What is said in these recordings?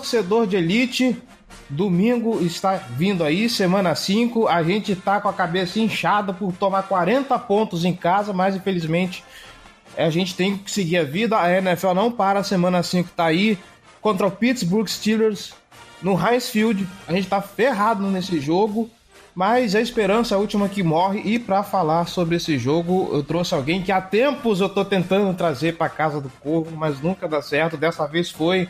torcedor de elite. Domingo está vindo aí, semana 5. A gente tá com a cabeça inchada por tomar 40 pontos em casa, mas infelizmente a gente tem que seguir a vida. A NFL não para, semana 5 tá aí contra o Pittsburgh Steelers no Heinz Field. A gente tá ferrado nesse jogo, mas a esperança é a última que morre. E para falar sobre esse jogo, eu trouxe alguém que há tempos eu tô tentando trazer para casa do Corvo, mas nunca dá certo. Dessa vez foi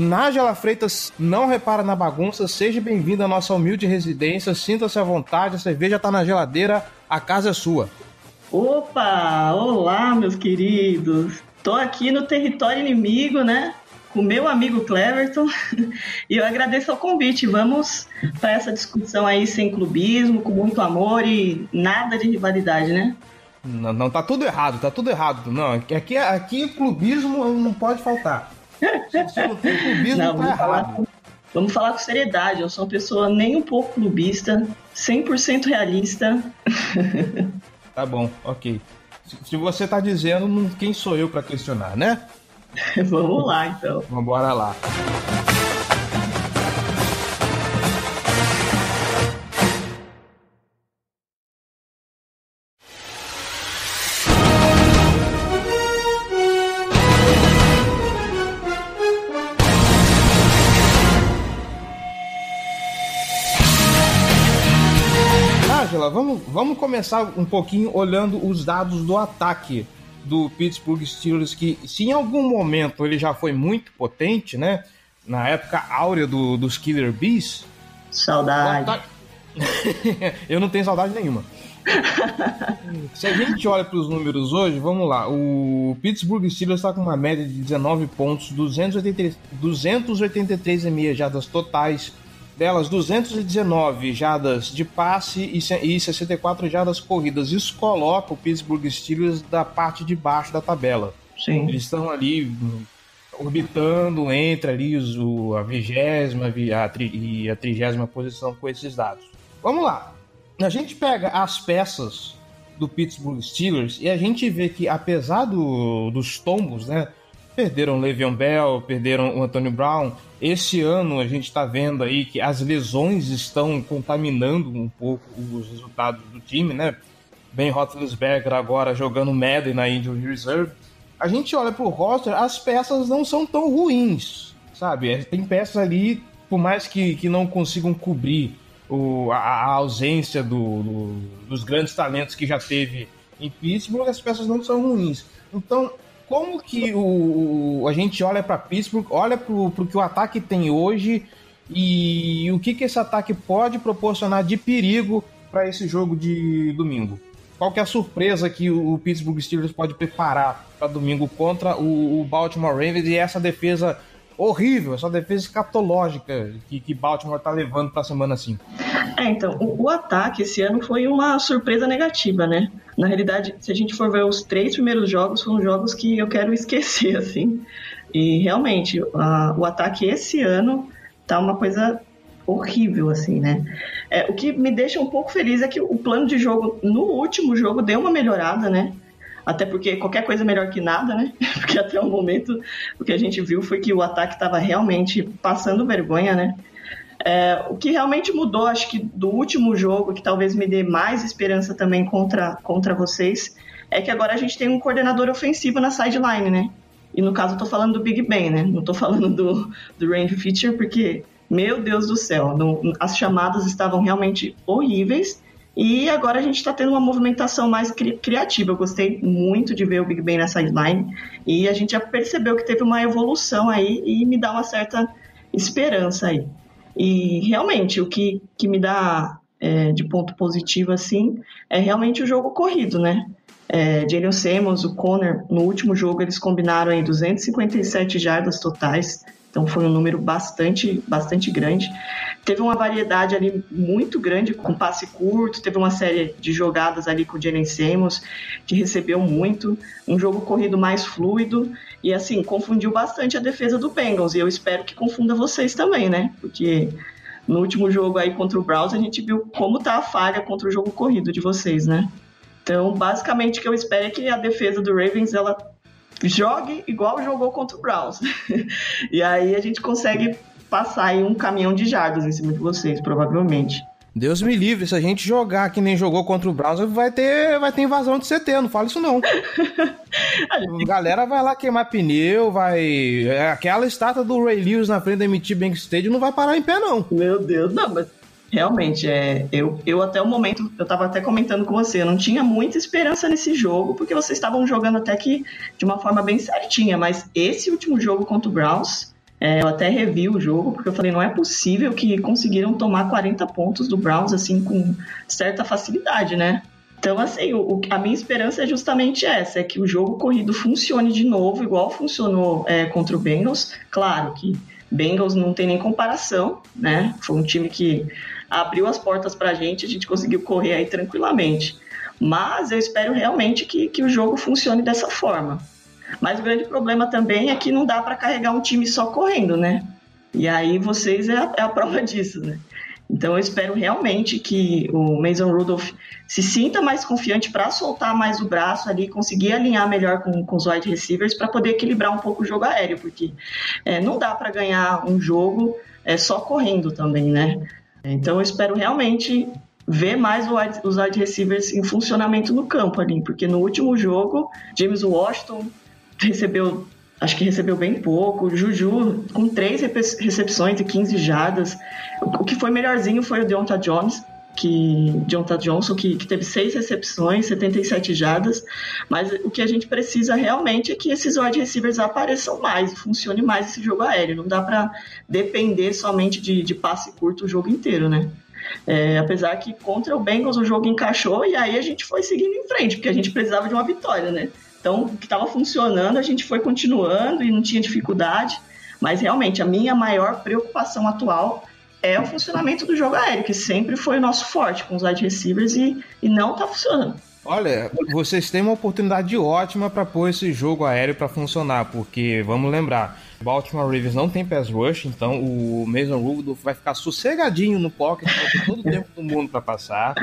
Nájela Freitas não repara na bagunça. Seja bem-vindo à nossa humilde residência. Sinta-se à vontade. A cerveja tá na geladeira. A casa é sua. Opa! Olá, meus queridos! Tô aqui no território inimigo, né? Com meu amigo Cleverton. e eu agradeço ao convite. Vamos para essa discussão aí sem clubismo, com muito amor e nada de rivalidade, né? Não, não tá tudo errado, tá tudo errado. Não, aqui, aqui clubismo não pode faltar. Não tem clubismo, Não, tá vamos falar, errado. vamos falar com seriedade. Eu sou uma pessoa nem um pouco clubista, 100% realista. Tá bom, ok. Se, você tá dizendo, quem sou eu para questionar, né? vamos lá, então. Vambora lá. Começar um pouquinho olhando os dados do ataque do Pittsburgh Steelers, que se em algum momento ele já foi muito potente, né? Na época áurea do, dos Killer Bees. Saudade. ataque- Eu não tenho saudade nenhuma. Se a gente olha para os números hoje, vamos lá. O Pittsburgh Steelers está com uma média de 19 pontos, 283, 283,5 jardas totais, delas 219 jardas de passe e ce- e 64 jardas corridas. Isso coloca o Pittsburgh Steelers da parte de baixo da tabela. Sim. Eles estão ali hum, orbitando entre ali os, o, a vigésima e a trigésima posição com esses dados. Vamos lá. A gente pega as peças do Pittsburgh Steelers e a gente vê que apesar do- dos tombos, né? Perderam o Le'Veon Bell, perderam o Antonio Brown. Esse ano a gente está vendo aí que as lesões estão contaminando um pouco os resultados do time, né? Ben Roethlisberger agora jogando Madden na Injury Reserve. A gente olha pro roster, as peças não são tão ruins, sabe? É, Tem peças ali, por mais que, que não consigam cobrir o- a, a ausência do- do- dos grandes talentos que já teve em Pittsburgh, as peças não são ruins. Então, como que o, o- a gente olha para Pittsburgh, olha pro, pro que o ataque tem hoje e o que, que esse ataque pode proporcionar de perigo para esse jogo de domingo? Qual que é a surpresa que o Pittsburgh Steelers pode preparar para domingo contra o, o Baltimore Ravens e essa defesa horrível, essa defesa escatológica que, que Baltimore tá levando para a semana 5? É, então, o, o ataque esse ano foi uma surpresa negativa, né? Na realidade, se a gente for ver os três primeiros jogos, foram jogos que eu quero esquecer, assim. E realmente, a- o ataque esse ano tá uma coisa horrível, assim, né? É, o que me deixa um pouco feliz é que o plano de jogo no último jogo deu uma melhorada, né? Até porque qualquer coisa é melhor que nada, né? Porque até o momento o que a gente viu foi que o ataque estava realmente passando vergonha, né? É, o que realmente mudou, acho que do último jogo, que talvez me dê mais esperança também contra, contra vocês, é que agora a gente tem um coordenador ofensivo na sideline, né? E no caso eu tô falando do Big Ben, né? Não tô falando do, do Range Feature, porque, meu Deus do céu, as chamadas estavam realmente horríveis. E agora a gente está tendo uma movimentação mais cri- criativa. Eu gostei muito de ver o Big Ben na sideline. E a gente já percebeu que teve uma evolução aí e me dá uma certa esperança aí. E realmente, o que, que me dá é, de ponto positivo, assim, é realmente o jogo corrido, né? É, Jalen Simmons, o Conner, no último jogo eles combinaram aí 257 jardas totais, então foi um número bastante, bastante grande. Teve uma variedade ali muito grande com passe curto, teve uma série de jogadas ali com o Jalen que recebeu muito, um jogo corrido mais fluido e assim, confundiu bastante a defesa do Bengals e eu espero que confunda vocês também, né? Porque no último jogo aí contra o Browns a gente viu como tá a falha contra o jogo corrido de vocês, né? Então, basicamente, o que eu espero é que a defesa do Ravens ela jogue igual jogou contra o Browns. e aí a gente consegue passar aí um caminhão de jardas em cima de vocês, provavelmente. Deus me livre, se a gente jogar que nem jogou contra o Browns, vai ter, vai ter invasão de CT, não fala isso não. a galera vai lá queimar pneu, vai... É, aquela estátua do Ray Lewis na frente da MT Bank Stadium não vai parar em pé não. Meu Deus, não, mas Realmente, é, eu, eu até o momento, eu estava até comentando com você, eu não tinha muita esperança nesse jogo, porque vocês estavam jogando até que de uma forma bem certinha, mas esse último jogo contra o Browns, é, eu até revi o jogo, porque eu falei, não é possível que conseguiram tomar 40 pontos do Browns assim com certa facilidade, né? Então, assim, o, a minha esperança é justamente essa, é que o jogo corrido funcione de novo, igual funcionou é, contra o Bengals. Claro que Bengals não tem nem comparação, né? Foi um time que abriu as portas para a gente, a gente conseguiu correr aí tranquilamente. Mas eu espero realmente que, que o jogo funcione dessa forma. Mas o grande problema também é que não dá para carregar um time só correndo, né? E aí vocês é a, é a prova disso, né? Então eu espero realmente que o Mason Rudolph se sinta mais confiante para soltar mais o braço ali, conseguir alinhar melhor com, com os wide receivers para poder equilibrar um pouco o jogo aéreo, porque é, não dá para ganhar um jogo é, só correndo também, né? Então eu espero realmente ver mais os wide receivers em funcionamento no campo ali, porque no último jogo, James Washington recebeu, acho que recebeu bem pouco, Juju com três recepções e 15 jardas. O que foi melhorzinho foi o Deonta Jones, que Deonta Johnson, que, que teve seis recepções, 77 jardas, mas o que a gente precisa realmente é que esses wide receivers apareçam mais, funcione mais esse jogo aéreo. Não dá para depender somente de, de passe curto o jogo inteiro, né? É, apesar que contra o Bengals o jogo encaixou e aí a gente foi seguindo em frente, porque a gente precisava de uma vitória, né? Então, o que estava funcionando, a gente foi continuando e não tinha dificuldade. Mas realmente, a minha maior preocupação atual é o funcionamento do jogo aéreo, que sempre foi o nosso forte com os wide receivers e, e não está funcionando. Olha, vocês têm uma oportunidade ótima para pôr esse jogo aéreo para funcionar, porque vamos lembrar, Baltimore Ravens não tem pass rush, então o Mason Rudolph vai ficar sossegadinho no pocket, todo o tempo do mundo para passar.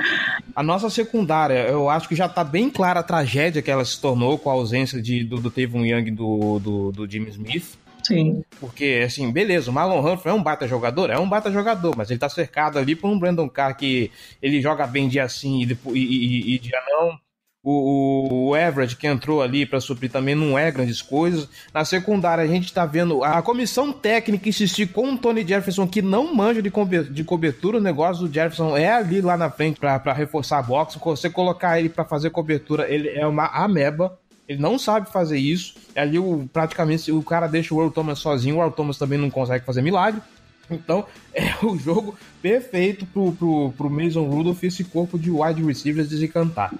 A nossa secundária, eu acho que já tá bem clara a tragédia que ela se tornou com a ausência de, do, do Young e do, do, do Jimmy Smith. Sim. Porque, assim, beleza, o Marlon Humphrey é um bata jogador? É um bata jogador, mas ele tá cercado ali por um Brandon Carr que ele joga bem dia sim e, e, e, e dia não. O, o, Everett, que entrou ali para suprir também, não é grandes coisas. Na secundária, a gente está vendo a comissão técnica insistir com o Tony Jefferson, que não manja de, de cobertura. O negócio do Jefferson é ali lá na frente para reforçar a box. Você colocar ele para fazer cobertura, ele é uma ameba. Ele não sabe fazer isso. Ali, o, praticamente, o cara deixa o Earl Thomas sozinho. O Earl Thomas também não consegue fazer milagre. Então, é o jogo perfeito pro, pro, pro Mason Rudolph esse corpo de wide receivers desencantar.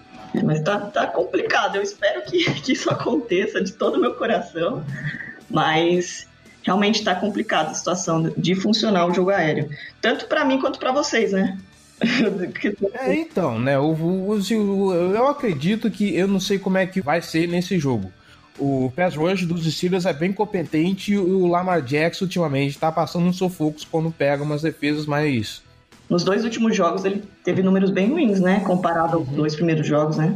Mas tá, tá complicado. Eu espero que, que isso aconteça de todo o meu coração. Mas realmente tá complicada a situação de funcionar o jogo aéreo. Tanto para mim quanto para vocês, né? É, então, né? Eu, eu, eu acredito que eu não sei como é que vai ser nesse jogo. O pass rush dos Steelers é bem competente e o Lamar Jackson ultimamente está passando uns sufocos quando pega umas defesas mais. Nos dois últimos jogos ele teve números bem ruins, né? Comparado aos dois primeiros jogos, né?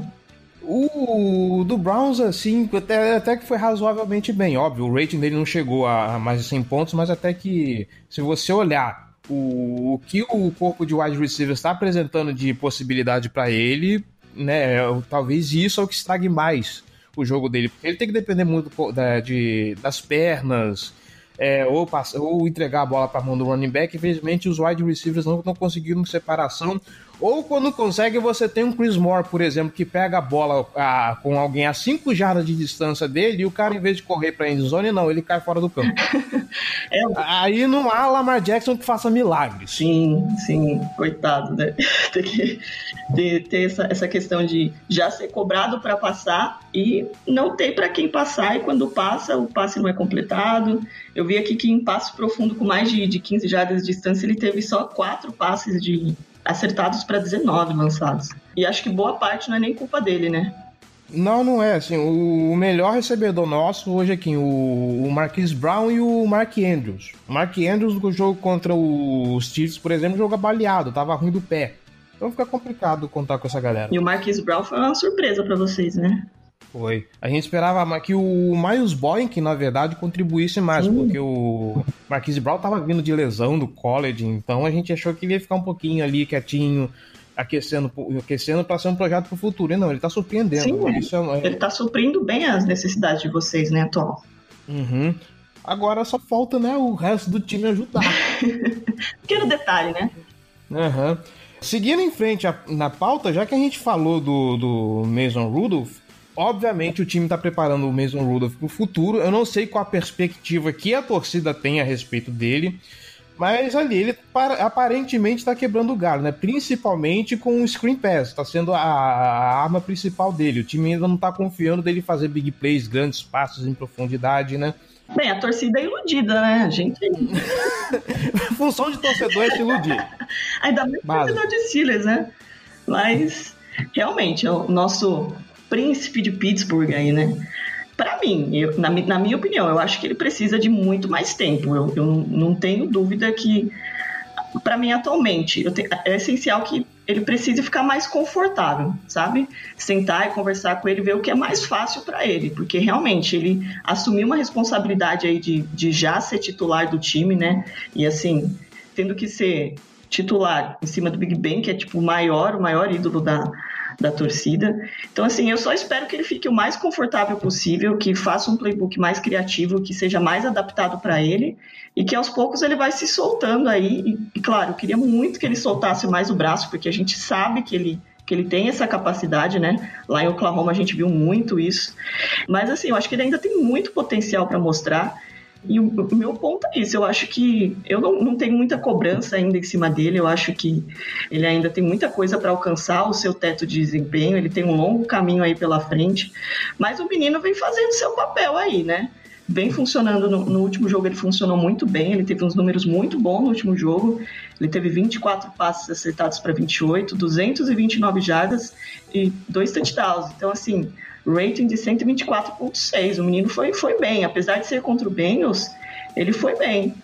O do Browns, assim, até, até que foi razoavelmente bem. Óbvio, o rating dele não chegou a mais de 100 pontos, mas até que, se você olhar o, o que o corpo de wide receiver está apresentando de possibilidade para ele, né, talvez isso é o que estrague mais o jogo dele, ele tem que depender muito da, de, das pernas, é, ou, ou entregar a bola para a mão do running back. Infelizmente, os wide receivers não estão conseguindo separação. Ou quando consegue, você tem um Chris Moore, por exemplo, que pega a bola a, com alguém a 5 jardas de distância dele e o cara, em vez de correr pra endzone, não, ele cai fora do campo. é. Aí não há Lamar Jackson que faça milagres. Sim, sim, coitado, né? tem que ter, ter essa, essa questão de já ser cobrado para passar e não ter para quem passar, e quando passa, o passe não é completado. Eu vi aqui que em passe profundo com mais de, de 15 jardas de distância, ele teve só quatro passes de acertados para 19 lançados. E acho que boa parte não é nem culpa dele, né? Não, não é. Assim, o melhor recebedor nosso hoje aqui, o, o Marquis Brown e o Mark Andrews. O Mark Andrews, no jogo contra os Chiefs, por exemplo, joga baleado, tava ruim do pé. Então fica complicado contar com essa galera. E o Marquis Brown foi uma surpresa para vocês, né? Foi. A gente esperava que o Miles Boykin, na verdade, contribuísse mais, Sim. porque o Marquise Brown tava vindo de lesão do college, então a gente achou que ele ia ficar um pouquinho ali quietinho, aquecendo, aquecendo para ser um projeto para o futuro. E não, ele tá surpreendendo. Sim, né? Isso é... ele tá suprindo bem as necessidades de vocês, né, atual. Uhum. Agora só falta, né, o resto do time ajudar. Pequeno detalhe, né? Uhum. Seguindo em frente a, na pauta, já que a gente falou do, do Mason Rudolph, Obviamente o time está preparando o Mason Rudolph para o futuro. Eu não sei qual a perspectiva que a torcida tem a respeito dele, mas ali ele aparentemente está quebrando o galho, né? Principalmente com o Screen Pass, está sendo a, arma principal dele. O time ainda não está confiando dele fazer big plays, grandes passos em profundidade, né? Bem, a torcida é iludida, né? A gente. função de torcedor é se iludir. Ainda mais torcedor de Steelers, né? Mas realmente, o nosso príncipe de Pittsburgh aí, né? Para mim, eu, na, na, minha opinião, eu acho que ele precisa de muito mais tempo. Eu, eu não tenho dúvida que, para mim, atualmente, tenho, é essencial que ele precise ficar mais confortável, sabe? Sentar e conversar com ele, ver o que é mais fácil para ele, porque realmente ele assumiu uma responsabilidade aí de, de já ser titular do time, né? E assim, tendo que ser titular em cima do Big Ben, que é tipo o maior, o maior ídolo da, da torcida. Então, assim, eu só espero que ele fique o mais confortável possível, que faça um playbook mais criativo, que seja mais adaptado para ele e que aos poucos ele vai se soltando aí. E, claro, eu queria muito que ele soltasse mais o braço, porque a gente sabe que ele que ele tem essa capacidade, né? Lá em Oklahoma a gente viu muito isso. Mas assim, eu acho que ele ainda tem muito potencial para mostrar. E o, o, meu ponto é isso. Eu acho que eu não, não tenho muita cobrança ainda em cima dele. Eu acho que ele ainda tem muita coisa para alcançar o seu teto de desempenho. Ele tem um longo caminho aí pela frente. Mas o menino vem fazendo seu papel aí, né? Vem funcionando no, no último jogo, ele funcionou muito bem. Ele teve uns números muito bons no último jogo. Ele teve 24 passes acertados para 28, 229 jardas e dois touchdowns. Então, assim, rating de 124.6. O menino foi, foi bem, apesar de ser contra o Bengals, ele foi bem.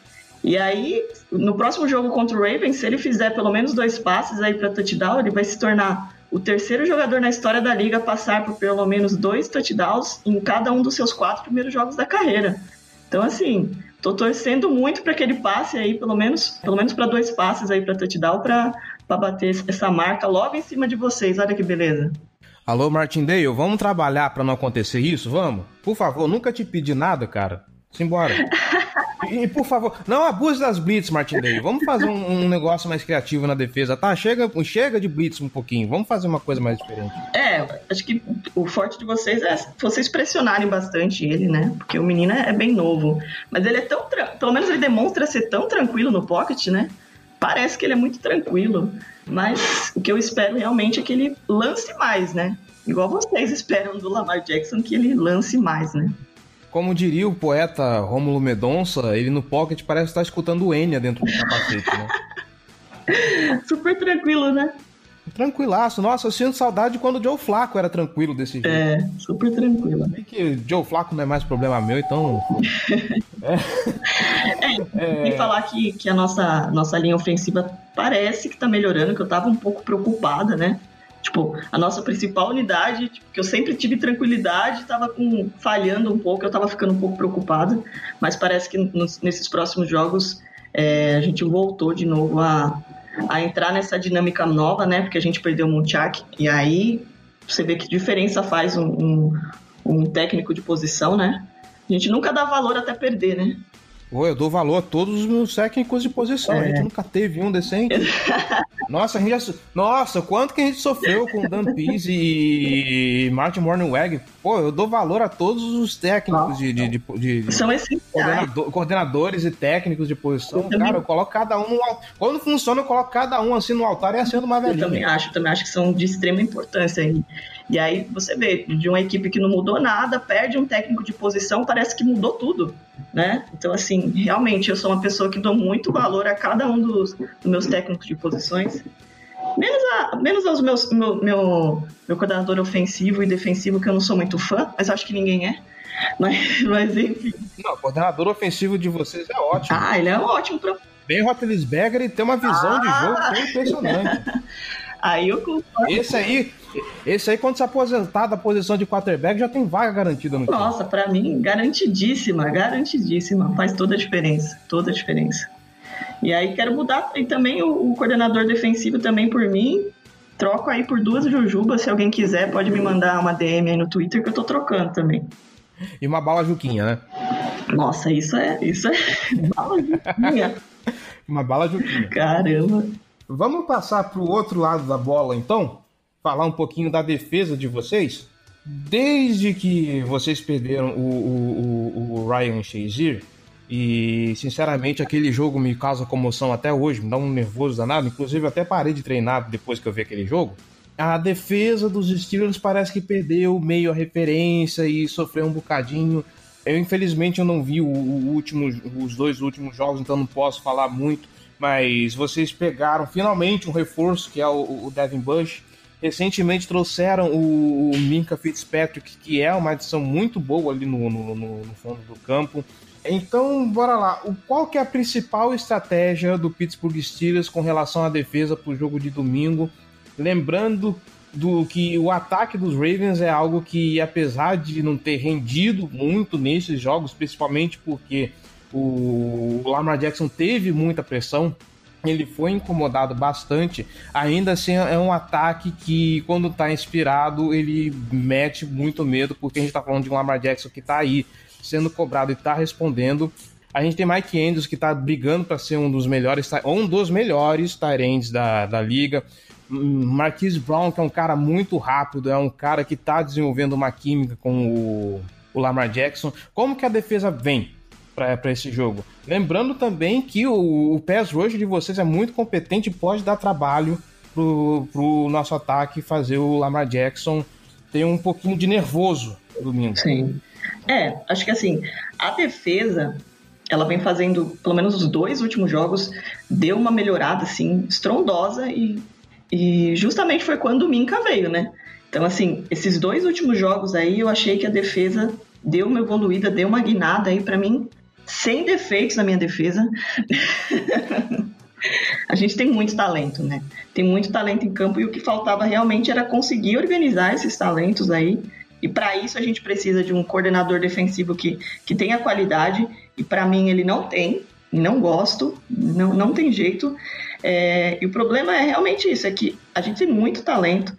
E aí, no próximo jogo contra o Ravens, se ele fizer pelo menos dois passes aí para touchdown, ele vai se tornar o terceiro jogador na história da liga a passar por pelo menos dois touchdowns em cada um dos seus quatro primeiros jogos da carreira. Então, assim, tô torcendo muito para que ele passe aí pelo menos, pelo menos para dois passes aí para touchdown para bater essa marca logo em cima de vocês. Olha que beleza. Alô, Martindale, vamos trabalhar para não acontecer isso? Vamos? Por favor, nunca te pedi nada, cara. Simbora. E, e por favor, não abuse das blitz, Martindale. Vamos fazer um, um, negócio mais criativo na defesa, tá? Chega, chega de blitz um pouquinho. Vamos fazer uma coisa mais diferente. É, acho que o forte de vocês é vocês pressionarem bastante ele, né? Porque o menino é, é bem novo. Mas ele é tão. Pelo menos ele demonstra ser tão tranquilo no pocket, né? Parece que ele é muito tranquilo. Mas o que eu espero realmente é que ele lance mais, né? Igual vocês esperam do Lamar Jackson que ele lance mais, né? Como diria o poeta Rômulo Medonça, ele no pocket parece estar escutando o Enya dentro do capacete, né? Super tranquilo, né? Tranquilaço. Nossa, eu sinto saudade quando o Joe Flaco era tranquilo desse jeito. É, super tranquilo. Bem que Joe Flaco não é mais problema meu, então. é. é. E falar que, que a nossa, nossa linha ofensiva parece que tá melhorando, que eu tava um pouco preocupada, né? Tipo, a nossa principal unidade, tipo, que eu sempre tive tranquilidade, tava com, falhando um pouco, eu tava ficando um pouco preocupada, mas parece que nos, nesses próximos jogos é, a gente voltou de novo a, a entrar nessa dinâmica nova, né? Porque a gente perdeu o Munchak, e aí você vê que diferença faz um, um, um técnico de posição, né? A gente nunca dá valor até perder, né? Ô, eu dou valor a todos os meus técnicos de posição. É. A gente nunca teve um decente. Nossa, a gente já... Nossa, quanto que a gente sofreu com Dan Pease e Martin Morningweg. Pô, eu dou valor a todos os técnicos de, de, de, de, São essenciais. Coordenador, coordenadores e técnicos de posição. Eu Cara, eu coloco cada um no Quando funciona, eu coloco cada um assim no altar e acendo uma velhinha. Eu também acho, também acho que são de extrema importância aí. E aí você vê, de uma equipe que não mudou nada, perde um técnico de posição, parece que mudou tudo, né? Então, assim, realmente eu sou uma pessoa que dou muito valor a cada um dos, dos meus técnicos de posições. Menos, a, menos aos meus, meu, meu, meu coordenador ofensivo e defensivo, que eu não sou muito fã, mas acho que ninguém é. Mas, mas enfim. Não, o coordenador ofensivo de vocês é ótimo. Ah, ele é ótimo pra. Bem Rottlisberger e tem uma visão ah. de jogo bem impressionante. Aí eu concordo. Esse aí, esse aí, quando se aposentar da posição de quarterback, já tem vaga garantida no time. Nossa, para mim, garantidíssima, garantidíssima. Faz toda a diferença, toda a diferença. E aí quero mudar e também o, o coordenador defensivo também por mim. Troco aí por duas Jujubas, se alguém quiser, pode me mandar uma DM aí no Twitter que eu tô trocando também. E uma bala Juquinha, né? Nossa, isso é. Isso é. bala Juquinha. uma bala Juquinha. Caramba. Vamos passar pro outro lado da bola, então? Falar um pouquinho da defesa de vocês. Desde que vocês perderam o, o, o, Ryan Shazier, e sinceramente aquele jogo me causa comoção até hoje, me dá um nervoso danado. Inclusive, até parei de treinar depois que eu vi aquele jogo. A defesa dos Steelers parece que perdeu meio a referência e sofreu um bocadinho. Eu, infelizmente, eu não vi o, o último, os dois últimos jogos, então não posso falar muito. Mas vocês pegaram finalmente um reforço, que é o, o Devin Bush. Recentemente trouxeram o, o Minka Fitzpatrick, que é uma adição muito boa ali no, no, no, fundo do campo. Então, bora lá. O, qual que é a principal estratégia do Pittsburgh Steelers com relação à defesa para o jogo de domingo? Lembrando do que o ataque dos Ravens é algo que, apesar de não ter rendido muito nesses jogos, principalmente porque o Lamar Jackson teve muita pressão ele foi incomodado bastante. Ainda assim, é um ataque que, quando tá inspirado, ele mete muito medo, porque a gente tá falando de um Lamar Jackson que tá aí sendo cobrado e tá respondendo. A gente tem Mike Andrews que tá brigando para ser um dos melhores, um dos melhores Tyrands da, da liga. Marquise Brown, que é um cara muito rápido, é um cara que tá desenvolvendo uma química com o, o Lamar Jackson. Como que a defesa vem? Para esse jogo. Lembrando também que o, o pass rush de vocês é muito competente e pode dar trabalho pro, pro nosso ataque fazer o Lamar Jackson ter um pouquinho de nervoso domingo. Sim. É, acho que assim, a defesa, ela vem fazendo, pelo menos os dois últimos jogos, deu uma melhorada, assim, estrondosa e, e justamente foi quando o Minka veio, né? Então, assim, esses dois últimos jogos aí, eu achei que a defesa deu uma evoluída, deu uma guinada aí para mim sem defeitos na minha defesa. a gente tem muito talento, né? Tem muito talento em campo e o que faltava realmente era conseguir organizar esses talentos aí. E para isso a gente precisa de um coordenador defensivo que, que tenha qualidade. E para mim ele não tem, não gosto, não, não tem jeito. É, e o problema é realmente isso: é que a gente tem muito talento,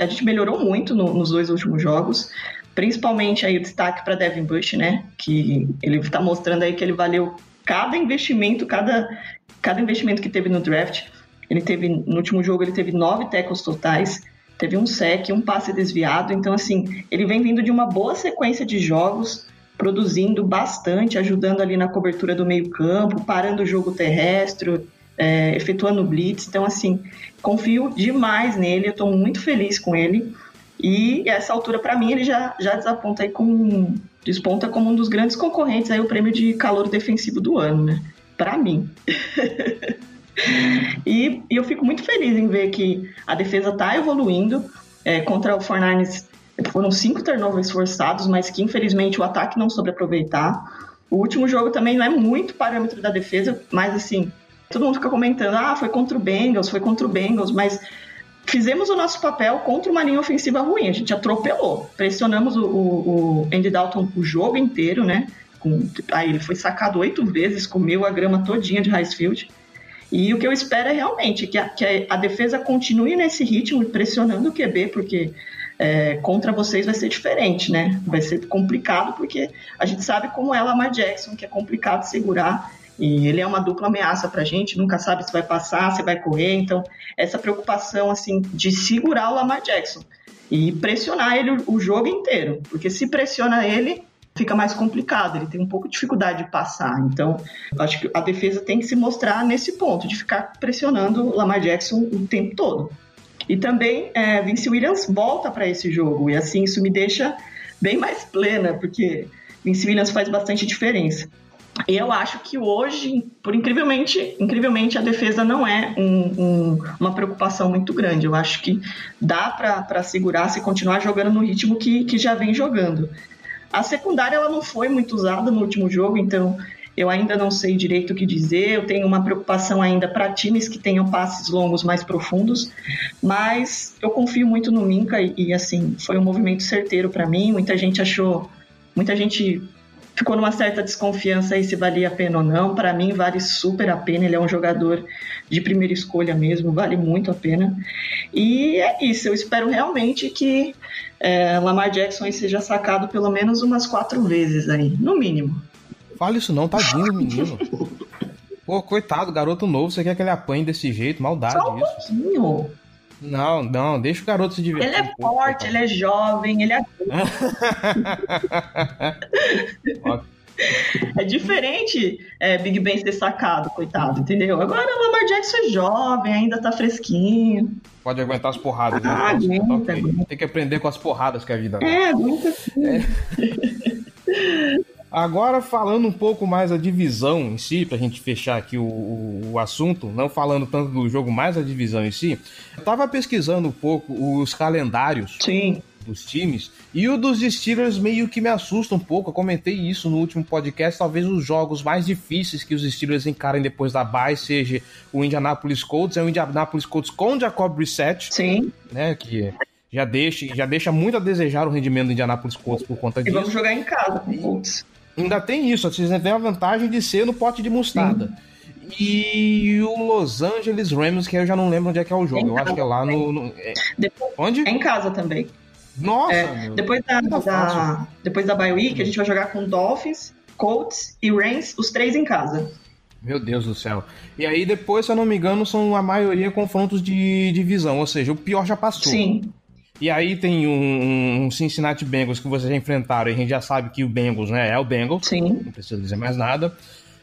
a gente melhorou muito no, nos dois últimos jogos. Principalmente aí o destaque para Devin Bush, né? Que ele está mostrando aí que ele valeu cada investimento, cada, cada investimento que teve no draft. Ele teve, no último jogo, ele teve nove tackles totais, teve um sec, um passe desviado. Então, assim, ele vem vindo de uma boa sequência de jogos, produzindo bastante, ajudando ali na cobertura do meio-campo, parando o jogo terrestre, é, efetuando blitz. Então, assim, confio demais nele, eu estou muito feliz com ele. E essa altura, para mim, ele já, já desaponta aí como desponta como um dos grandes concorrentes aí o prêmio de calor defensivo do ano, né? Para mim. e, e, eu fico muito feliz em ver que a defesa tá evoluindo. É, contra o Fornanes foram cinco turnovers forçados, mas que infelizmente o ataque não soube aproveitar. O último jogo também não é muito parâmetro da defesa, mas assim, todo mundo fica comentando, ah, foi contra o Bengals, foi contra o Bengals, mas fizemos o nosso papel contra uma linha ofensiva ruim. A gente atropelou, pressionamos o, o, o Andy Dalton o jogo inteiro, né? Com, aí ele foi sacado oito vezes, comeu a grama todinha de Highfield. E o que eu espero é realmente que a, que a defesa continue nesse ritmo, pressionando o QB, porque é, contra vocês vai ser diferente, né? Vai ser complicado porque a gente sabe como é Lamar Jackson, que é complicado segurar. E ele é uma dupla ameaça pra gente, nunca sabe se vai passar, se vai correr. Então, essa preocupação, assim, de segurar o Lamar Jackson e pressionar ele o jogo inteiro. Porque se pressiona ele, fica mais complicado, ele tem um pouco de dificuldade de passar. Então, acho que a defesa tem que se mostrar nesse ponto, de ficar pressionando o Lamar Jackson o tempo todo. E também é, Vince Williams volta para esse jogo, e assim isso me deixa bem mais plena, porque Vince Williams faz bastante diferença. E eu acho que hoje, por incrivelmente, incrivelmente a defesa não é um, um, uma preocupação muito grande. Eu acho que dá para segurar se continuar jogando no ritmo que, que já vem jogando. A secundária ela não foi muito usada no último jogo, então eu ainda não sei direito o que dizer. Eu tenho uma preocupação ainda para times que tenham passes longos mais profundos, mas eu confio muito no Minka e, e assim foi um movimento certeiro para mim. Muita gente achou, muita gente ficou numa certa desconfiança aí se valia a pena ou não. Para mim vale super a pena. Ele é um jogador de primeira escolha mesmo, vale muito a pena. E é isso. Eu espero realmente que é, Lamar Jackson seja sacado pelo menos umas quatro vezes aí, no mínimo. Fala isso não, tadinho menino. Pô, coitado, garoto novo, você quer que ele apanhe desse jeito? Maldade Só um isso. Pouquinho. Não, não, deixa o garoto se divertir. Ele é forte, ele é jovem, ele é. é diferente é, Big Ben ser sacado, coitado, entendeu? Agora o Lamar Jackson é jovem, ainda tá fresquinho. Pode aguentar as porradas. Né? Ah, aguenta, okay. aguenta. Tem que aprender com as porradas que a vida dá. É, aguenta sim. É. Agora, falando um pouco mais a divisão em si, pra gente fechar aqui o, o, o, assunto, não falando tanto do jogo, mais a divisão em si, eu tava pesquisando um pouco os calendários Sim. dos times, e o dos Steelers meio que me assusta um pouco. Eu comentei isso no último podcast. Talvez os jogos mais difíceis que os Steelers encarem depois da bye seja o Indianapolis Colts, é o Indianapolis Colts com Jacob Brissett. Sim. Né, que já deixa, já deixa muito a desejar o rendimento do Indianapolis Colts por conta disso. E vamos jogar em casa com o Colts. Ainda tem isso, vocês têm a vantagem de ser no pote de mostarda. Sim. E o Los Angeles Rams, que eu já não lembro onde é que é o jogo. eu acho que é lá no. no é... Depois, onde? É em casa também. Nossa! É, depois, da, da depois da bye week, a gente vai jogar com Dolphins, Colts e Rams, os três em casa. Meu Deus do céu. E aí depois, se eu não me engano, são a maioria confrontos de divisão, ou seja, o pior já passou. Sim. E aí tem um, um, Cincinnati Bengals que vocês já enfrentaram, e a gente já sabe que o Bengals né, é o Bengals. Sim. Não precisa dizer mais nada.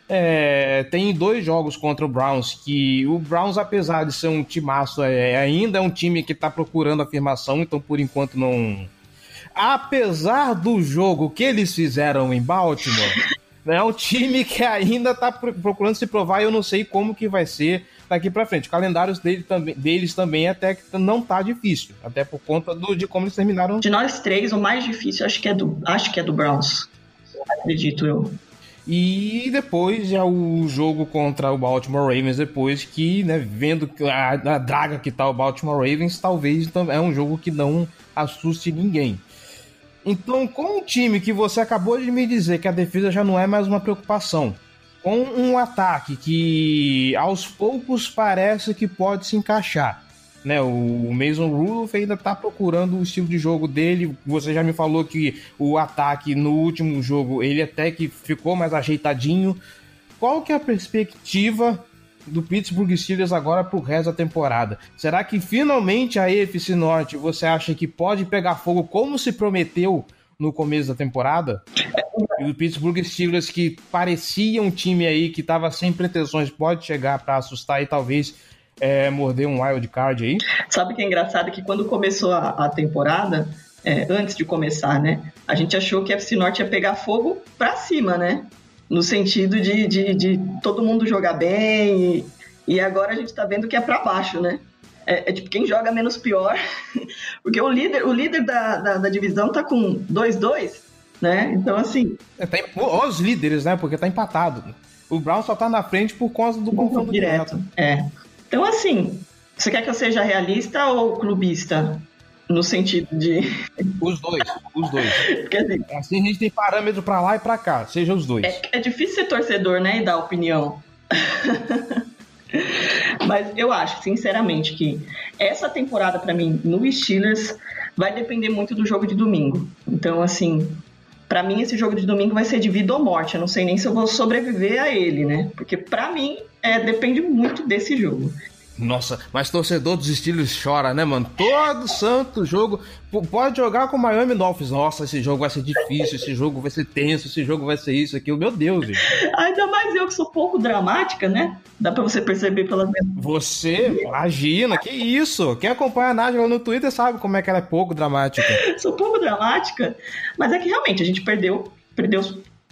É, tem dois jogos contra o Browns que o Browns, apesar de ser um timaço, é, ainda é um time que está procurando afirmação, então por enquanto não. Apesar do jogo que eles fizeram em Baltimore, é um time que ainda está procurando se provar e eu não sei como que vai ser daqui para frente. O calendário dele também, deles também até que não tá difícil, até por conta do, de como eles terminaram. De nós três, o mais difícil acho que é do, acho que é do Browns. Acredito eu. E depois é o jogo contra o Baltimore Ravens, depois que, né, vendo a, a draga que tá o Baltimore Ravens, talvez é um jogo que não assuste ninguém. Então, com o time que você acabou de me dizer que a defesa já não é mais uma preocupação, com um ataque que aos poucos parece que pode se encaixar. Né, o Mason Rudolph ainda está procurando o estilo de jogo dele. Você já me falou que o ataque no último jogo ele até que ficou mais ajeitadinho. Qual que é a perspectiva do Pittsburgh Steelers agora para o resto da temporada? Será que finalmente a EFC Norte você acha que pode pegar fogo como se prometeu no começo da temporada? E o Pittsburgh Steelers, que parecia um time aí que estava sem pretensões, pode chegar para assustar e talvez é, morder um wild card aí? Sabe que é engraçado que quando começou a, a temporada, é, antes de começar, né? A gente achou que a FC Norte ia pegar fogo para cima, né? No sentido de, de, de, todo mundo jogar bem e, e agora a gente tá vendo que é para baixo, né? É, é, tipo quem joga menos pior, porque o líder, o líder da, da, da divisão tá com 2-2 né? Então, assim. É, tá, os líderes, né? Porque tá empatado. O Brown só tá na frente por causa do confronto direto. direto. É. Então, assim, você quer que eu seja realista ou clubista? No sentido de. Os dois, os dois. Porque, assim, assim a gente tem parâmetro para lá e para cá, seja os dois. É, é difícil ser torcedor, né? E dar opinião. Mas eu acho, sinceramente, que essa temporada, para mim, no Steelers, vai depender muito do jogo de domingo. Então, assim, para mim, esse jogo de domingo vai ser de vida ou morte. Eu não sei nem se eu vou sobreviver a ele, né? Porque para mim, é, depende muito desse jogo. Nossa, mas torcedor dos Steelers chora, né, mano? Todo santo jogo. Pode jogar com o Miami Dolphins. Nossa, esse jogo vai ser difícil, esse jogo vai ser tenso, esse jogo vai ser isso, aquilo. Meu Deus, gente. Ainda mais eu que sou pouco dramática, né? Dá pra você perceber pelas minhas. Você, imagina, que isso? Quem acompanha a Nádia no Twitter sabe como é que ela é pouco dramática. sou pouco dramática, mas é que realmente a gente perdeu, perdeu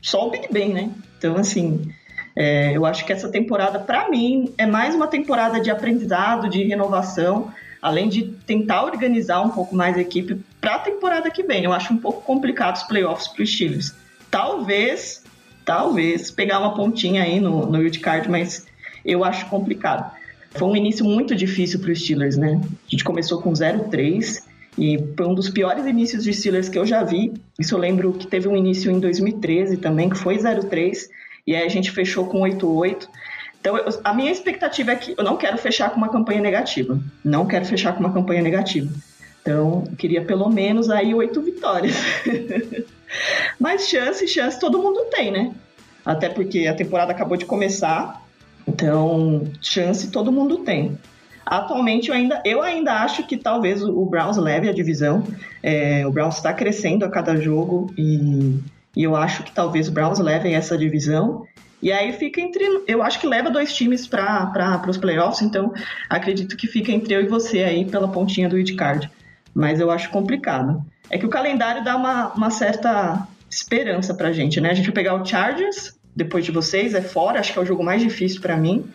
só o Big Ben, né? Então, assim. É, eu acho que essa temporada, para mim, é mais uma temporada de aprendizado, de renovação, além de tentar organizar um pouco mais a equipe para a temporada que vem. Eu acho um pouco complicado os playoffs para os Steelers. Talvez, talvez, pegar uma pontinha aí no, no card, mas eu acho complicado. Foi um início muito difícil para os Steelers, né? A gente começou com 0-3 e foi um dos piores inícios de Steelers que eu já vi. Isso eu lembro que teve um início em 2013 também, que foi 0-3 e aí a gente fechou com 8-8. Então, eu, a minha expectativa é que eu não quero fechar com uma campanha negativa. Não quero fechar com uma campanha negativa. Então, eu queria pelo menos aí oito vitórias. Mas chance, chance todo mundo tem, né? Até porque a temporada acabou de começar. Então, chance todo mundo tem. Atualmente, eu ainda, eu ainda acho que talvez o Browns leve a divisão. É, o Browns está crescendo a cada jogo e e eu acho que talvez o Browns levem essa divisão. E aí fica entre. Eu acho que leva dois times para os playoffs, então acredito que fica entre eu e você aí pela pontinha do wildcard. Mas eu acho complicado. É que o calendário dá uma, uma certa esperança pra gente, né? A gente vai pegar o Chargers, depois de vocês, é fora, acho que é o jogo mais difícil para mim.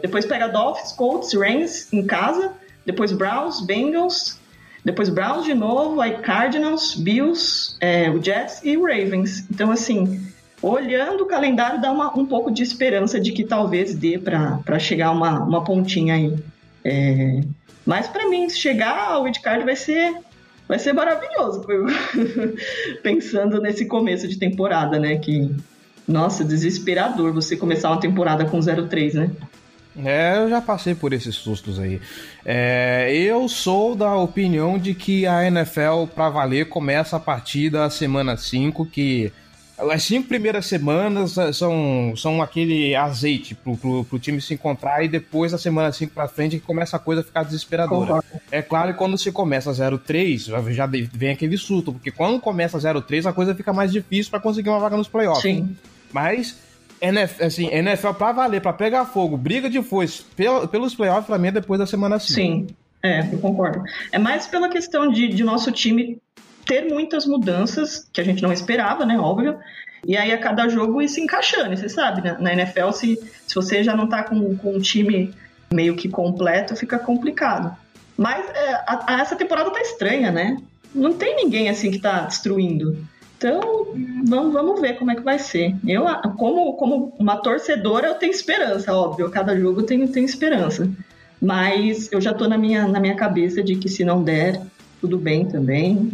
Depois pega Dolphins, Colts, Rams em casa. Depois Browns, Bengals, depois Browns de novo, aí Cardinals, Bills, é, o Jets e o Ravens. Então, assim, olhando o calendário, dá uma, um pouco de esperança de que talvez dê para chegar uma, uma pontinha aí. É, mas para mim, chegar ao wildcard vai ser vai ser maravilhoso, pensando nesse começo de temporada, né? Que, nossa, desesperador você começar uma temporada com 0-3, né? É, eu já passei por esses sustos aí. É, eu sou da opinião de que a NFL, para valer, começa a partir da semana 5, que as cinco primeiras semanas é, são, são aquele azeite pro, pro, pro time se encontrar e depois da semana 5 pra frente que começa a coisa a ficar desesperadora. É claro que quando se começa 0-3, já vem aquele susto, porque quando começa 0-3 a coisa fica mais difícil para conseguir uma vaga nos playoffs. Sim. Mas NFL, assim, NFL pra valer, pra pegar fogo, briga de foice pelos playoffs, pra mim é depois da semana 5. Sim, é, eu concordo. É mais pela questão de, de nosso time ter muitas mudanças que a gente não esperava, né? Óbvio. E aí a cada jogo ir se encaixando, você sabe, né? Na NFL, se, se você já não tá com, com um time meio que completo, fica complicado. Mas é, a, a, essa temporada tá estranha, né? Não tem ninguém assim que tá destruindo. Então, vamos, vamos ver como é que vai ser. Eu, como, como uma torcedora, eu tenho esperança, óbvio. Cada jogo eu tenho, tenho esperança. Mas eu já tô na minha, na minha cabeça de que se não der, tudo bem também.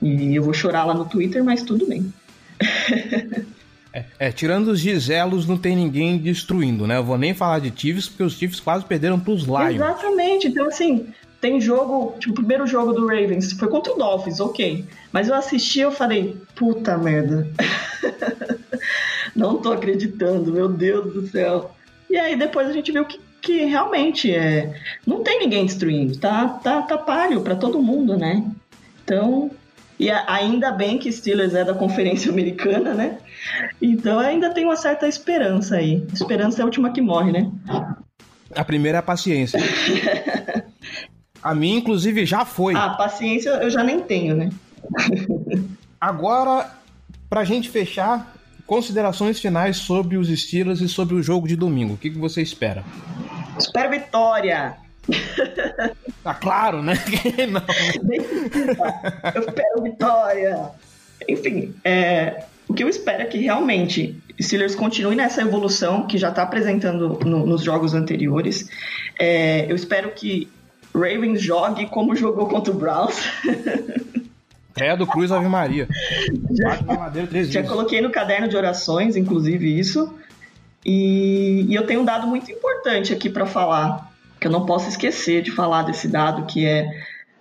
E eu vou chorar lá no Twitter, mas tudo bem. É, é, tirando os Giselos, não tem ninguém destruindo, né? Eu vou nem falar de Chiefs, porque os Chiefs quase perderam pros Lions. Exatamente. Então, assim, tem jogo, tipo, o primeiro jogo do Ravens foi contra o Dolphins, ok. Mas eu assisti eu falei, puta merda. Não tô acreditando, meu Deus do céu. E aí depois a gente viu que, que realmente é. Não tem ninguém destruindo, tá, tá, tá páreo pra todo mundo, né? Então. E ainda bem que Steelers é da Conferência Americana, né? Então ainda tem uma certa esperança aí. Esperança é a última que morre, né? A primeira é a paciência. A minha, inclusive, já foi. Ah, paciência eu já nem tenho, né? Agora, pra gente fechar, considerações finais sobre os Steelers e sobre o jogo de domingo. O que, que você espera? Espero vitória! Tá claro, né? Não. Eu espero vitória! Enfim, é, o que eu espero é que realmente Steelers continue nessa evolução que já está apresentando no, nos jogos anteriores. É, eu espero que Ravens jogue como jogou contra o Browns. Credo, Cruz Ave Maria. Já, já coloquei no caderno de orações, inclusive, isso. E, e eu tenho um dado muito importante aqui para falar, que eu não posso esquecer de falar desse dado, que é.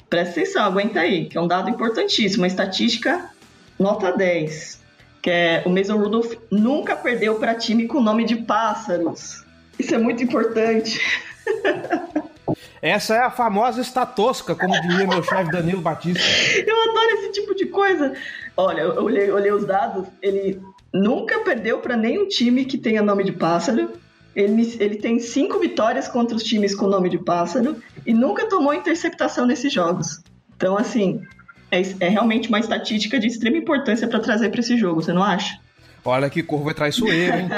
Presta atenção, aguenta aí, que é um dado importantíssimo, uma estatística nota 10, que é o Mason Rudolph nunca perdeu para time com nome de pássaros. Isso é muito importante. Essa é a famosa estatosca, como diria meu chefe Danilo Batista. Eu adoro esse tipo de coisa. Olha, eu olhei, olhei os dados, ele nunca perdeu para nenhum time que tenha nome de pássaro. Ele, ele tem cinco vitórias contra os times com nome de pássaro e nunca tomou interceptação nesses jogos. Então, assim, é, é realmente uma estatística de extrema importância para trazer para esse jogo, você não acha? Olha que Corvo é traiçoeiro, hein?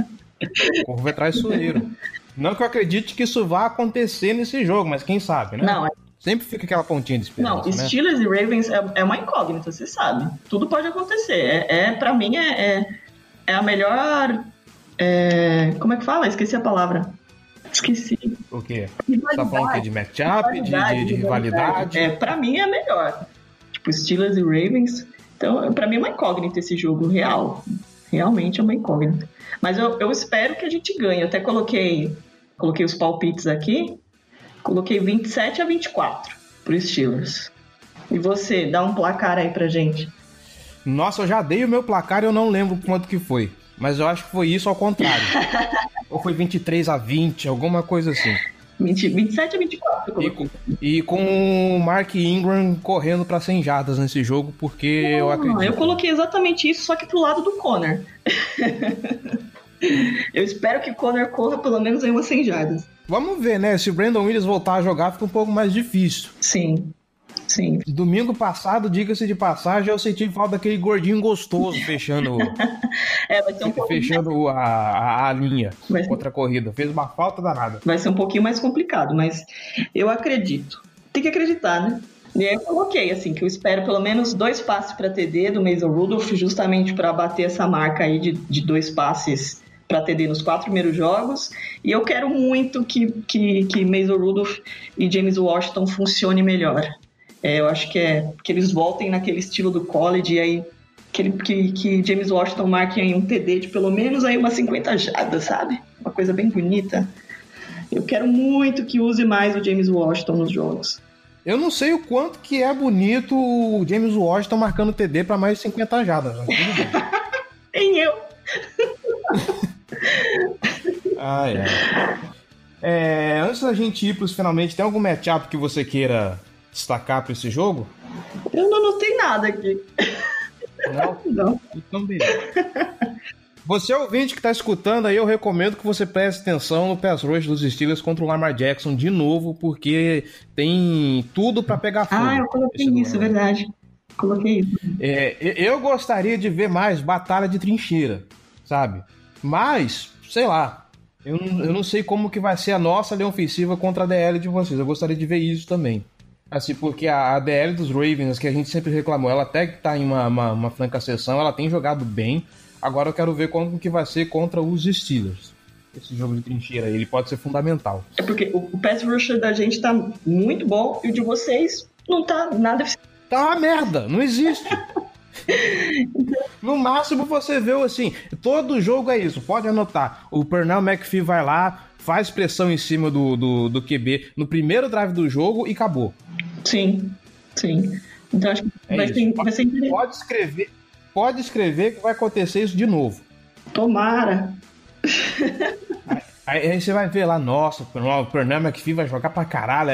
Corvo é traiçoeiro. Não que eu acredite que isso vá acontecer nesse jogo, mas quem sabe, né? Não, é Sempre fica aquela pontinha de esperança. Não, né? Steelers e Ravens é, é, uma incógnita, você sabe. Tudo pode acontecer. É, é para mim é, é, é, a melhor. É, como é que fala? Esqueci a palavra. Esqueci. O quê? Você tá falando que de matchup, de, de, de, rivalidade? É, pra mim é a melhor. Tipo, Steelers e Ravens. Então, pra mim é uma incógnita esse jogo real. Realmente é uma incógnita. Mas eu, eu espero que a gente ganhe. Eu até coloquei, coloquei os palpites aqui. Coloquei 27 a 24 pro Steelers. E você, dá um placar aí pra gente. Nossa, eu já dei o meu placar e eu não lembro quanto que foi. Mas eu acho que foi isso ao contrário. Ou foi 23 a 20, alguma coisa assim. 20, 27 a 24. E com, e com o Mark Ingram correndo para 100 jardas nesse jogo, porque não, eu acredito. Eu coloquei exatamente isso, só que pro lado do Conor. eu espero que o Conor corra pelo menos aí umas 100 jardas. Vamos ver, né? Se o Brandon Williams voltar a jogar, fica um pouco mais difícil. Sim. Sim. Domingo passado, diga-se de passagem, eu senti falta daquele gordinho gostoso fechando. é, vai ser um Fechando a, a, a linha vai... contra a corrida. Fez uma falta danada. Vai ser um pouquinho mais complicado, mas eu acredito. Tem que acreditar, né? E aí eu coloquei, assim, que eu espero pelo menos dois passes para TD do Mason Rudolph, justamente para bater essa marca aí de, de dois passes para TD nos quatro primeiros jogos. E eu quero muito que, que, que Mason Rudolph e James Washington funcionem melhor. É, eu acho que é que eles voltem naquele estilo do college e aí que, ele, que, que James Washington marque aí um TD de pelo menos aí umas 50 jadas, sabe? Uma coisa bem bonita. Eu quero muito que use mais o James Washington nos jogos. Eu não sei o quanto que é bonito o James Washington marcando TD para mais de 50 jadas. Nem eu. Ah, é. é. Antes da gente ir para os finalmente, tem algum matchup que você queira destacar para esse jogo? Eu não notei nada aqui. Não? Não. Então, beleza. Você ouvinte que está escutando aí, eu recomendo que você preste atenção no pass rush dos Steelers contra o Lamar Jackson de novo, porque tem tudo para pegar fogo. Ah, eu coloquei isso, é verdade. Coloquei isso. É, eu gostaria de ver mais batalha de trincheira, sabe? Mas, sei lá, eu, eu não sei como que vai ser a nossa linha ofensiva contra a DL de vocês. Eu gostaria de ver isso também. Assim, porque a, a DL dos Ravens, que a gente sempre reclamou, ela até que tá em uma, uma, uma franca sessão, ela tem jogado bem. Agora eu quero ver como que vai ser contra os Steelers. Esse jogo de trincheira ele pode ser fundamental. É porque o, o pass rusher da gente tá muito bom e o de vocês não tá nada. Tá uma merda, não existe. no máximo você vê assim, todo jogo é isso, pode anotar. O Pernell McPhee vai lá, faz pressão em cima do, do, do QB no primeiro drive do jogo e acabou. Sim, sim. Então acho que é vai, ser, vai ser Pode escrever, pode escrever que vai acontecer isso de novo. Tomara. Aí, aí, você vai ver lá, nossa, o Pernell McPhee vai jogar pra caralho,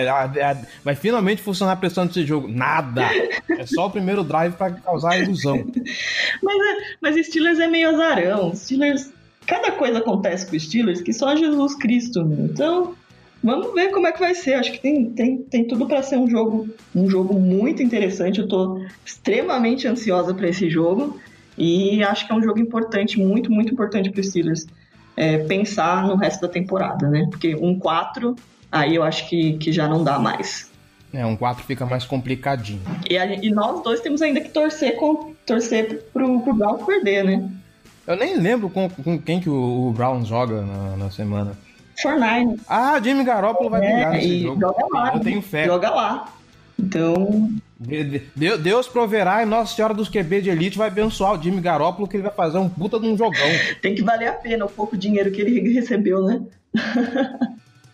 vai finalmente funcionar a pressão desse jogo. Nada! É só o primeiro drive para causar a ilusão. Mas, é, mas Steelers é meio azarão. Steelers, cada coisa acontece com Steelers que só Jesus Cristo. Então, vamos ver como é que vai ser. Acho que tem, tem, tem tudo para ser um jogo, um jogo muito interessante. Eu tô extremamente ansiosa para esse jogo e acho que é um jogo importante, muito, muito importante para Steelers é, pensar no resto da temporada, né? Porque um 4, aí eu acho que, que já não dá mais. É, um 4 fica mais complicadinho. E, a, e, nós dois temos ainda que torcer, com, torcer pro, pro Browns perder, né? Eu nem lembro com, com quem que o, o Browns joga na, na semana. Fortnite. Ah, Jimmy Garoppolo vai é, pegar nesse jogo. Joga lá. Eu tenho fé. Joga lá. Então. Deus proverá e Nossa Senhora dos QB de Elite vai abençoar o Jimmy Garoppolo que ele vai fazer um puta de um jogão. Tem que valer a pena o pouco dinheiro que ele recebeu, né?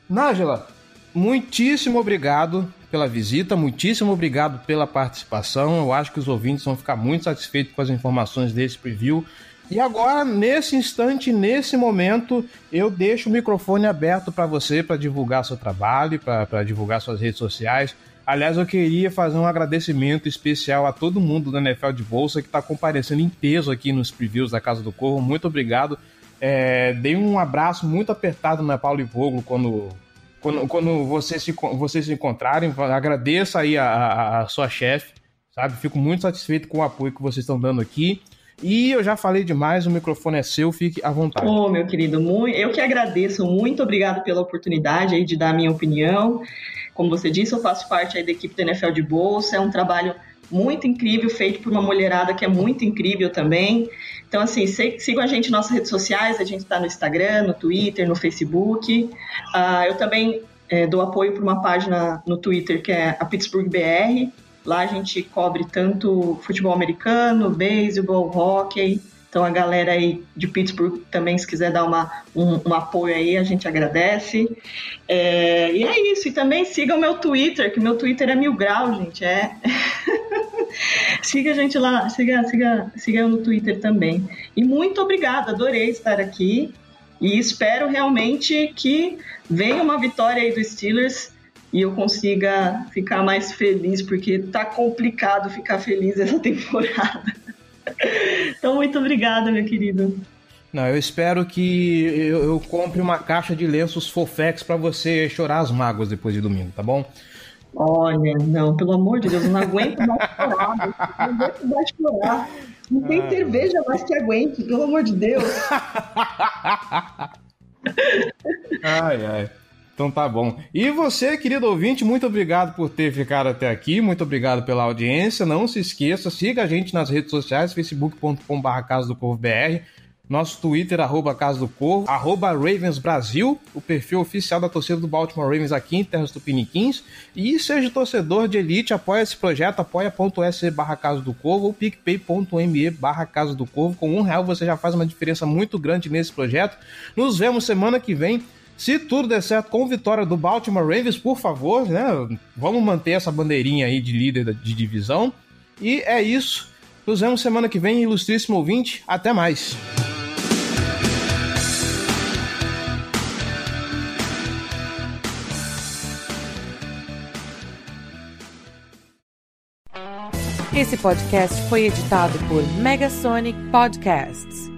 Nájila, muitíssimo obrigado pela visita, muitíssimo obrigado pela participação. Eu acho que os ouvintes vão ficar muito satisfeitos com as informações desse preview. E agora, nesse instante, nesse momento, eu deixo o microfone aberto para você para divulgar seu trabalho, para divulgar suas redes sociais. Aliás, eu queria fazer um agradecimento especial a todo mundo da NFL de Bolsa que está comparecendo em peso aqui nos previews da Casa do Corvo. Muito obrigado. É, dei um abraço muito apertado na Paulo Ivoglo quando, quando, quando vocês, se, vocês se encontrarem. Agradeço aí a, a, a sua chefe, sabe? Fico muito satisfeito com o apoio que vocês estão dando aqui. E eu já falei demais, o microfone é seu, fique à vontade. Oh, meu querido, eu que agradeço, muito obrigado pela oportunidade aí de dar a minha opinião. Como você disse, eu faço parte da equipe da NFL de Bolsa, é um trabalho muito incrível, feito por uma mulherada que é muito incrível também. Então, assim, sigam a gente nas nossas redes sociais, a gente está no Instagram, no Twitter, no Facebook. Uh, eu também é, dou apoio para uma página no Twitter que é a Pittsburgh BR, Lá a gente cobre tanto futebol americano, beisebol, hockey. Então a galera aí de Pittsburgh também, se quiser dar uma, um, um apoio aí, a gente agradece. É, e é isso. E também siga o meu Twitter, que meu Twitter é mil graus, gente. É. siga a gente lá, siga, siga, siga eu no Twitter também. E muito obrigada, adorei estar aqui. E espero realmente que venha uma vitória aí do Steelers e eu consiga ficar mais feliz, porque tá complicado ficar feliz essa temporada. Então, muito obrigada, meu querido. Não, eu espero que eu, eu compre uma caixa de lenços Fofex para você chorar as mágoas depois de domingo, tá bom? Olha, não, pelo amor de Deus, eu não aguento mais chorar. Não aguento mais chorar. Não tem ah. cerveja mais que aguente, pelo amor de Deus. ai, ai. Então tá bom. E você, querido ouvinte, muito obrigado por ter ficado até aqui, muito obrigado pela audiência. Não se esqueça, siga a gente nas redes sociais, facebook.com.br Casa do Corvo BR, nosso Twitter, arroba Casa do Corvo, arroba Ravens Brasil, o perfil oficial da torcida do Baltimore Ravens aqui em Terras Tupiniquins. E seja torcedor de elite, apoia esse projeto, apoia.se barra Casa do Corvo ou picpay.me barra Casa do Corvo. Com um real você já faz uma diferença muito grande nesse projeto. Nos vemos semana que vem se tudo der certo com vitória do Baltimore Ravens, por favor, né? Vamos manter essa bandeirinha aí de líder de divisão. E é isso. Nos vemos semana que vem, ilustríssimo ouvinte. Até mais. Esse podcast foi editado por Megasonic Podcasts.